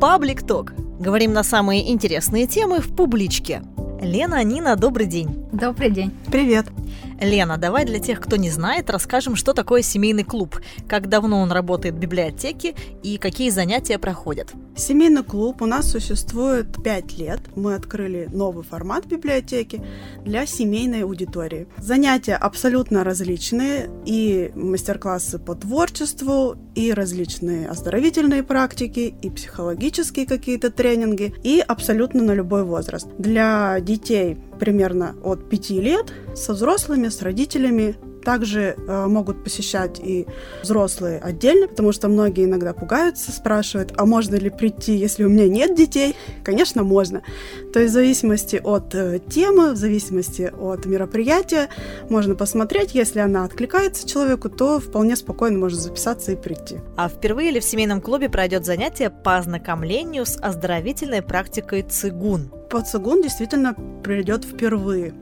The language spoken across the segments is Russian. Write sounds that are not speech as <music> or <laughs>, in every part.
Паблик Ток. Говорим на самые интересные темы в публичке. Лена, Нина, добрый день. Добрый день. Привет. Лена, давай для тех, кто не знает, расскажем, что такое семейный клуб, как давно он работает в библиотеке и какие занятия проходят. Семейный клуб у нас существует 5 лет. Мы открыли новый формат библиотеки для семейной аудитории. Занятия абсолютно различные, и мастер-классы по творчеству, и различные оздоровительные практики, и психологические какие-то тренинги, и абсолютно на любой возраст. Для детей примерно от 5 лет, со взрослыми, с родителями. Также э, могут посещать и взрослые отдельно, потому что многие иногда пугаются, спрашивают, а можно ли прийти, если у меня нет детей? Конечно, можно. То есть в зависимости от э, темы, в зависимости от мероприятия, можно посмотреть, если она откликается человеку, то вполне спокойно можно записаться и прийти. А впервые ли в семейном клубе пройдет занятие по ознакомлению с оздоровительной практикой цигун? По цигун действительно придет впервые.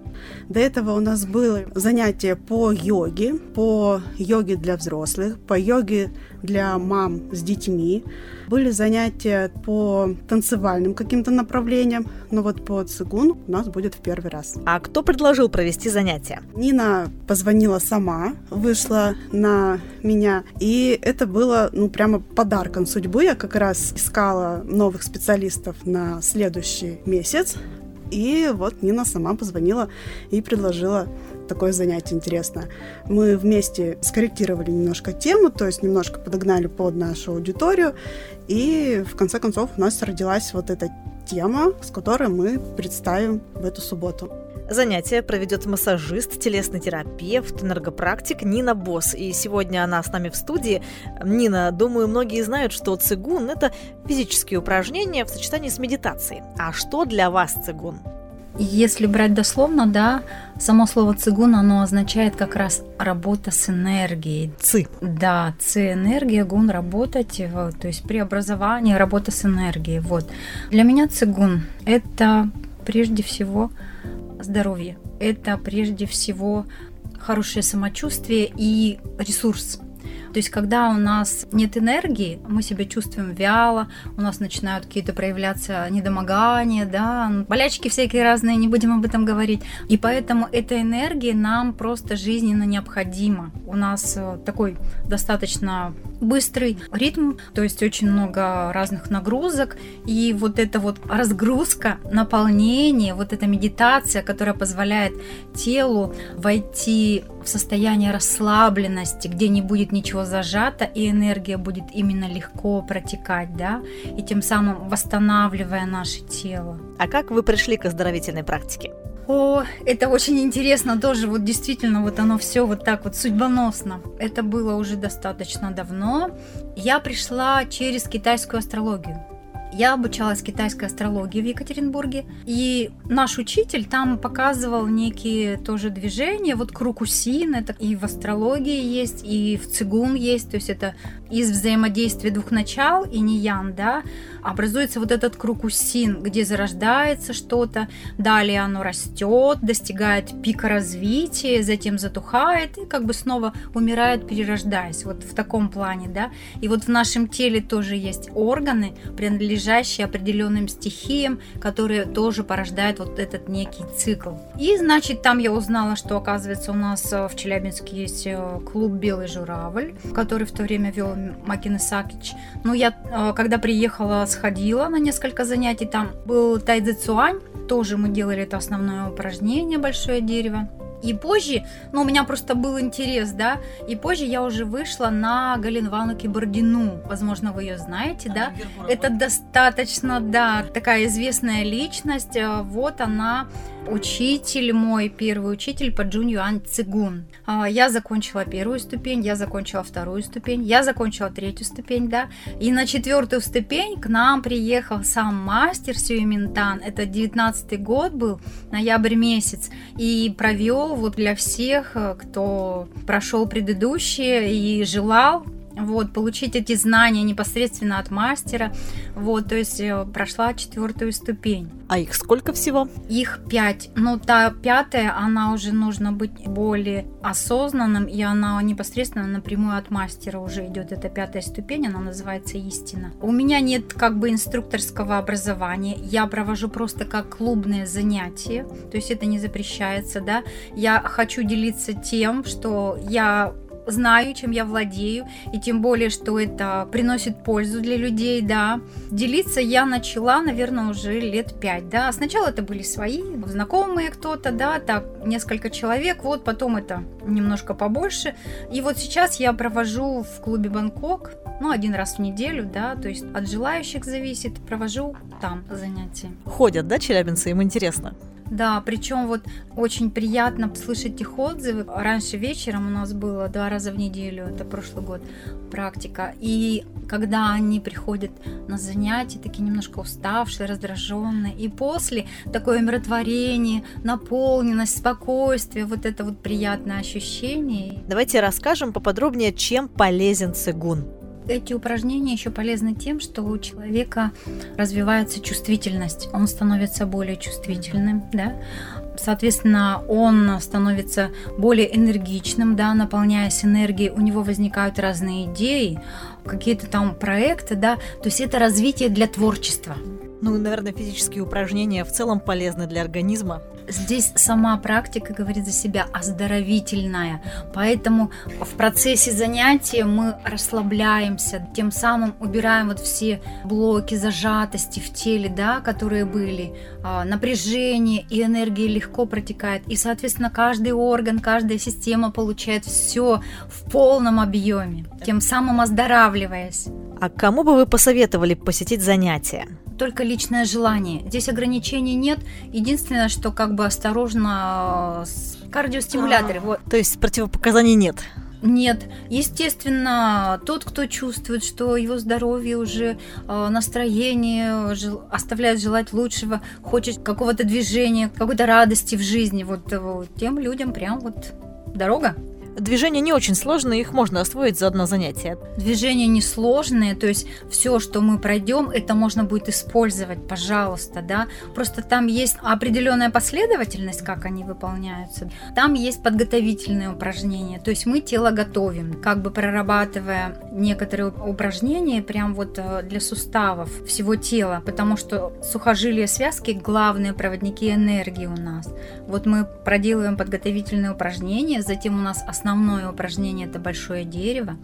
До этого у нас было занятие по йоге, по йоге для взрослых, по йоге для мам с детьми. Были занятия по танцевальным каким-то направлениям, но вот по цигун у нас будет в первый раз. А кто предложил провести занятия? Нина позвонила сама, вышла на меня, и это было, ну, прямо подарком судьбы. Я как раз искала новых специалистов на следующий месяц, и вот Нина сама позвонила и предложила такое занятие интересное. Мы вместе скорректировали немножко тему, то есть немножко подогнали под нашу аудиторию, и в конце концов у нас родилась вот эта тема, с которой мы представим в эту субботу. Занятие проведет массажист, телесный терапевт, энергопрактик Нина Босс. И сегодня она с нами в студии. Нина, думаю, многие знают, что цигун – это физические упражнения в сочетании с медитацией. А что для вас цигун? Если брать дословно, да, само слово цигун, оно означает как раз работа с энергией. Ци. Да, ци энергия, гун работать, вот, то есть преобразование, работа с энергией. Вот. Для меня цигун – это прежде всего здоровье. Это прежде всего хорошее самочувствие и ресурс. То есть, когда у нас нет энергии, мы себя чувствуем вяло, у нас начинают какие-то проявляться недомогания, да, болячки всякие разные, не будем об этом говорить. И поэтому эта энергия нам просто жизненно необходима. У нас э, такой достаточно быстрый ритм, то есть очень много разных нагрузок, и вот эта вот разгрузка, наполнение, вот эта медитация, которая позволяет телу войти в состояние расслабленности, где не будет ничего зажато, и энергия будет именно легко протекать, да, и тем самым восстанавливая наше тело. А как вы пришли к оздоровительной практике? О, это очень интересно тоже, вот действительно, вот оно все вот так вот судьбоносно. Это было уже достаточно давно. Я пришла через китайскую астрологию. Я обучалась китайской астрологии в Екатеринбурге, и наш учитель там показывал некие тоже движения, вот круг Усин, это и в астрологии есть, и в цигун есть, то есть это из взаимодействия двух начал и не ян, да, образуется вот этот круг Усин, где зарождается что-то, далее оно растет, достигает пика развития, затем затухает и как бы снова умирает, перерождаясь, вот в таком плане, да, и вот в нашем теле тоже есть органы, принадлежащие определенным стихиям, которые тоже порождают вот этот некий цикл. И, значит, там я узнала, что, оказывается, у нас э, в Челябинске есть э, клуб «Белый журавль», который в то время вел Макин Исакич. Ну, я, э, когда приехала, сходила на несколько занятий, там был Тайдзи Цуань, тоже мы делали это основное упражнение «Большое дерево». И позже, ну, у меня просто был интерес, да, и позже я уже вышла на Галину Ивановну Кибордину. Возможно, вы ее знаете, да? Это достаточно, да, такая известная личность. Вот она учитель мой, первый учитель по Джун Юан Цигун. А, я закончила первую ступень, я закончила вторую ступень, я закончила третью ступень, да. И на четвертую ступень к нам приехал сам мастер Сюеминтан. Это 19 год был, ноябрь месяц. И провел вот для всех, кто прошел предыдущие и желал вот, получить эти знания непосредственно от мастера, вот, то есть э, прошла четвертую ступень. А их сколько всего? Их пять. Ну, та пятая, она уже нужно быть более осознанным, и она непосредственно напрямую от мастера уже идет. Это пятая ступень, она называется истина. У меня нет как бы инструкторского образования, я провожу просто как клубное занятие, то есть это не запрещается, да. Я хочу делиться тем, что я знаю, чем я владею, и тем более, что это приносит пользу для людей, да. Делиться я начала, наверное, уже лет пять, да. Сначала это были свои, знакомые кто-то, да, так, несколько человек, вот, потом это немножко побольше. И вот сейчас я провожу в клубе Бангкок, ну, один раз в неделю, да, то есть от желающих зависит, провожу там занятия. Ходят, да, челябинцы, им интересно? Да, причем вот очень приятно слышать их отзывы. Раньше вечером у нас было два раза в неделю, это прошлый год, практика. И когда они приходят на занятия, такие немножко уставшие, раздраженные, и после такое умиротворение, наполненность, спокойствие, вот это вот приятное ощущение. Давайте расскажем поподробнее, чем полезен цигун. Эти упражнения еще полезны тем, что у человека развивается чувствительность, он становится более чувствительным, да, соответственно, он становится более энергичным, да, наполняясь энергией, у него возникают разные идеи, какие-то там проекты, да, то есть это развитие для творчества. Ну, наверное, физические упражнения в целом полезны для организма здесь сама практика говорит за себя оздоровительная. Поэтому в процессе занятия мы расслабляемся, тем самым убираем вот все блоки зажатости в теле, да, которые были, а, напряжение и энергия легко протекает. И, соответственно, каждый орган, каждая система получает все в полном объеме, тем самым оздоравливаясь. А кому бы вы посоветовали посетить занятия? Только личное желание. Здесь ограничений нет. Единственное, что как бы осторожно с кардиостимуляторы. Вот. То есть противопоказаний нет? Нет, естественно, тот, кто чувствует, что его здоровье уже э, настроение жел, оставляет желать лучшего, хочет какого-то движения, какой-то радости в жизни, вот, вот тем людям прям вот дорога. Движения не очень сложные, их можно освоить за одно занятие. Движения несложные, то есть все, что мы пройдем, это можно будет использовать, пожалуйста, да. Просто там есть определенная последовательность, как они выполняются. Там есть подготовительные упражнения, то есть мы тело готовим, как бы прорабатывая некоторые упражнения прям вот э, для суставов всего тела, потому что сухожилия связки главные проводники энергии у нас. Вот мы проделываем подготовительные упражнения, затем у нас основные основное упражнение это большое дерево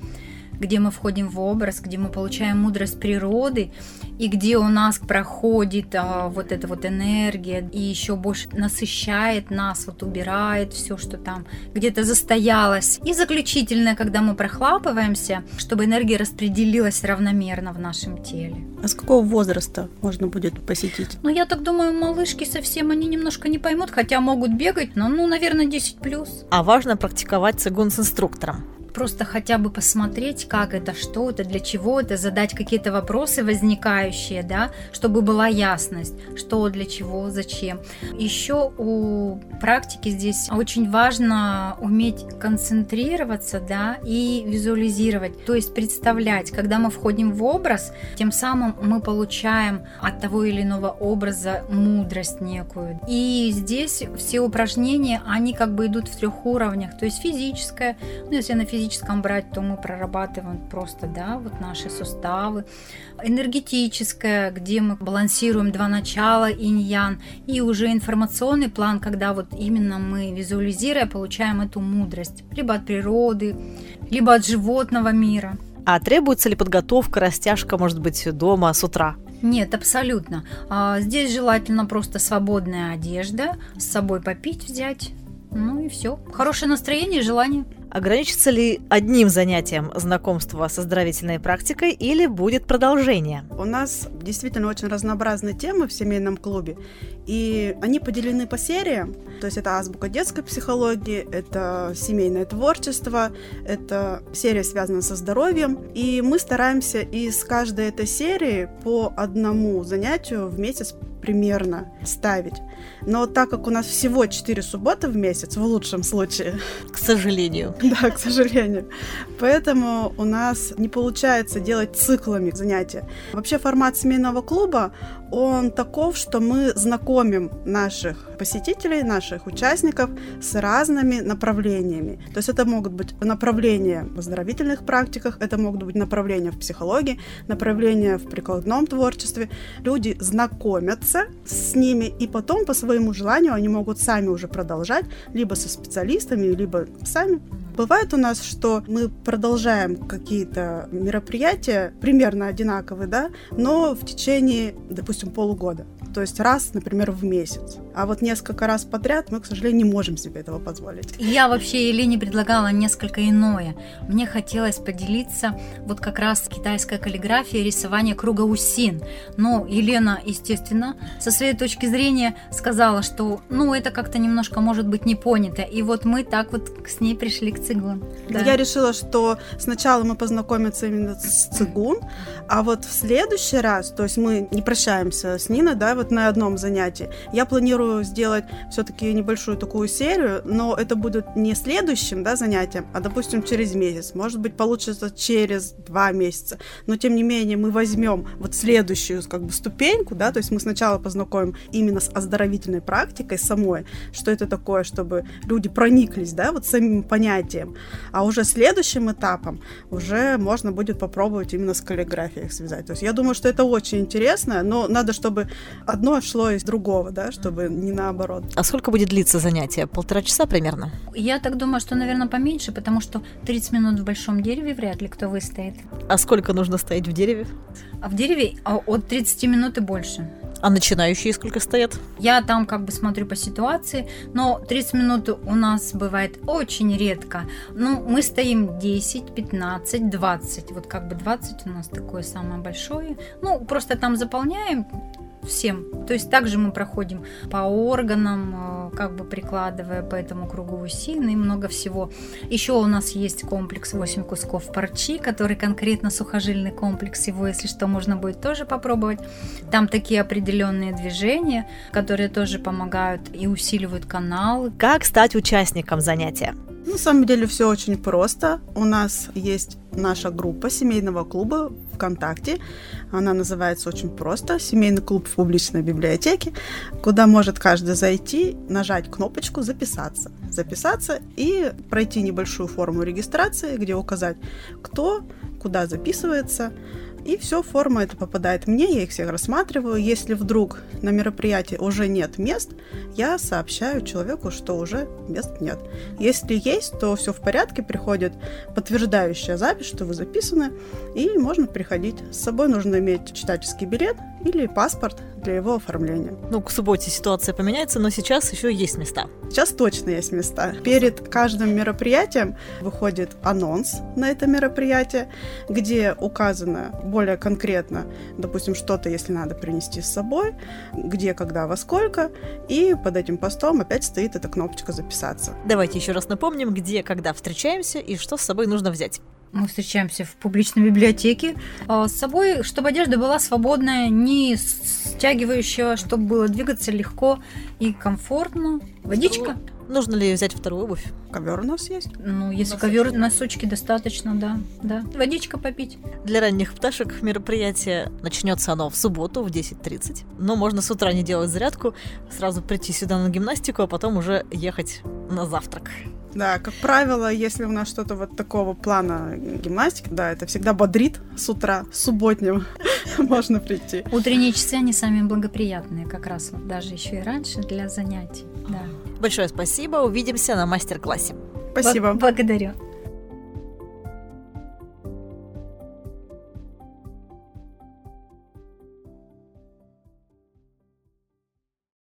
где мы входим в образ, где мы получаем мудрость природы, и где у нас проходит а, вот эта вот энергия, и еще больше насыщает нас, вот убирает все, что там где-то застоялось. И заключительное, когда мы прохлапываемся, чтобы энергия распределилась равномерно в нашем теле. А с какого возраста можно будет посетить? Ну, я так думаю, малышки совсем они немножко не поймут, хотя могут бегать, но, ну, наверное, 10 плюс. А важно практиковать цигун с инструктором просто хотя бы посмотреть, как это, что это, для чего это, задать какие-то вопросы возникающие, да, чтобы была ясность, что, для чего, зачем. Еще у практики здесь очень важно уметь концентрироваться, да, и визуализировать, то есть представлять, когда мы входим в образ, тем самым мы получаем от того или иного образа мудрость некую. И здесь все упражнения, они как бы идут в трех уровнях, то есть физическое, ну, если на физическом физическом брать, то мы прорабатываем просто, да, вот наши суставы. Энергетическое, где мы балансируем два начала, инь-ян. И уже информационный план, когда вот именно мы, визуализируя, получаем эту мудрость. Либо от природы, либо от животного мира. А требуется ли подготовка, растяжка, может быть, дома с утра? Нет, абсолютно. А, здесь желательно просто свободная одежда, с собой попить взять, ну и все. Хорошее настроение и желание. Ограничится ли одним занятием знакомства с оздоровительной практикой или будет продолжение? У нас действительно очень разнообразные темы в семейном клубе, и они поделены по сериям. То есть это азбука детской психологии, это семейное творчество, это серия связана со здоровьем. И мы стараемся из каждой этой серии по одному занятию в месяц примерно ставить. Но так как у нас всего 4 субботы в месяц, в лучшем случае. К сожалению. <laughs> Да, к сожалению. Поэтому у нас не получается делать циклами занятия. Вообще формат семейного клуба, он таков, что мы знакомим наших посетителей, наших участников с разными направлениями. То есть это могут быть направления в оздоровительных практиках, это могут быть направления в психологии, направления в прикладном творчестве. Люди знакомятся с ними, и потом по своему желанию они могут сами уже продолжать, либо со специалистами, либо сами. Бывает у нас, что мы продолжаем какие-то мероприятия, примерно одинаковые, да, но в течение, допустим, полугода. То есть раз, например, в месяц. А вот несколько раз подряд мы, к сожалению, не можем себе этого позволить. Я вообще Елене предлагала несколько иное. Мне хотелось поделиться вот как раз китайская каллиграфия, рисование круга усин. Но Елена, естественно, со своей точки зрения сказала, что ну это как-то немножко может быть не понято. И вот мы так вот с ней пришли к цигун. Да. Я решила, что сначала мы познакомимся именно с цигун, а вот в следующий раз, то есть мы не прощаемся с Ниной, да, вот на одном занятии. Я планирую сделать все-таки небольшую такую серию, но это будет не следующим, да, занятием, а, допустим, через месяц. Может быть, получится через два месяца. Но, тем не менее, мы возьмем вот следующую, как бы, ступеньку, да, то есть мы сначала познакомим именно с оздоровительной практикой самой, что это такое, чтобы люди прониклись, да, вот самим понятием. А уже следующим этапом уже можно будет попробовать именно с каллиграфией их связать. То есть я думаю, что это очень интересно, но надо, чтобы одно шло из другого, да, чтобы не наоборот. А сколько будет длиться занятие? Полтора часа примерно? Я так думаю, что, наверное, поменьше, потому что 30 минут в большом дереве вряд ли кто выстоит. А сколько нужно стоять в дереве? А в дереве а, от 30 минут и больше. А начинающие сколько стоят? Я там как бы смотрю по ситуации, но 30 минут у нас бывает очень редко. Ну, мы стоим 10, 15, 20. Вот как бы 20 у нас такое самое большое. Ну, просто там заполняем всем. То есть также мы проходим по органам, э, как бы прикладывая по этому кругу усины и много всего. Еще у нас есть комплекс 8 кусков парчи, который конкретно сухожильный комплекс. Его, если что, можно будет тоже попробовать. Там такие определенные движения, которые тоже помогают и усиливают канал. Как стать участником занятия? На самом деле все очень просто. У нас есть наша группа семейного клуба ВКонтакте. Она называется очень просто «Семейный клуб в публичной библиотеке», куда может каждый зайти, нажать кнопочку «Записаться». Записаться и пройти небольшую форму регистрации, где указать, кто, куда записывается, и все, форма это попадает мне, я их всех рассматриваю. Если вдруг на мероприятии уже нет мест, я сообщаю человеку, что уже мест нет. Если есть, то все в порядке, приходит подтверждающая запись, что вы записаны, и можно приходить. С собой нужно иметь читательский билет или паспорт для его оформления. Ну, к субботе ситуация поменяется, но сейчас еще есть места. Сейчас точно есть места. Перед каждым мероприятием выходит анонс на это мероприятие, где указано более конкретно, допустим, что-то, если надо принести с собой, где, когда, во сколько, и под этим постом опять стоит эта кнопочка «Записаться». Давайте еще раз напомним, где, когда встречаемся и что с собой нужно взять. Мы встречаемся в публичной библиотеке. А, с собой, чтобы одежда была свободная, не стягивающая, чтобы было двигаться легко и комфортно. Водичка. Нужно ли взять вторую обувь? Ковер у нас есть. Ну, если ковер, носочки достаточно, да. да. Водичка попить. Для ранних пташек мероприятие начнется оно в субботу в 10.30. Но можно с утра не делать зарядку, сразу прийти сюда на гимнастику, а потом уже ехать на завтрак. Да, как правило, если у нас что-то вот такого плана гимнастики, да, это всегда бодрит с утра, с субботним <laughs> можно прийти. Утренние часы, они самые благоприятные, как раз вот даже еще и раньше для занятий, да. Большое спасибо, увидимся на мастер-классе. Спасибо. Благодарю.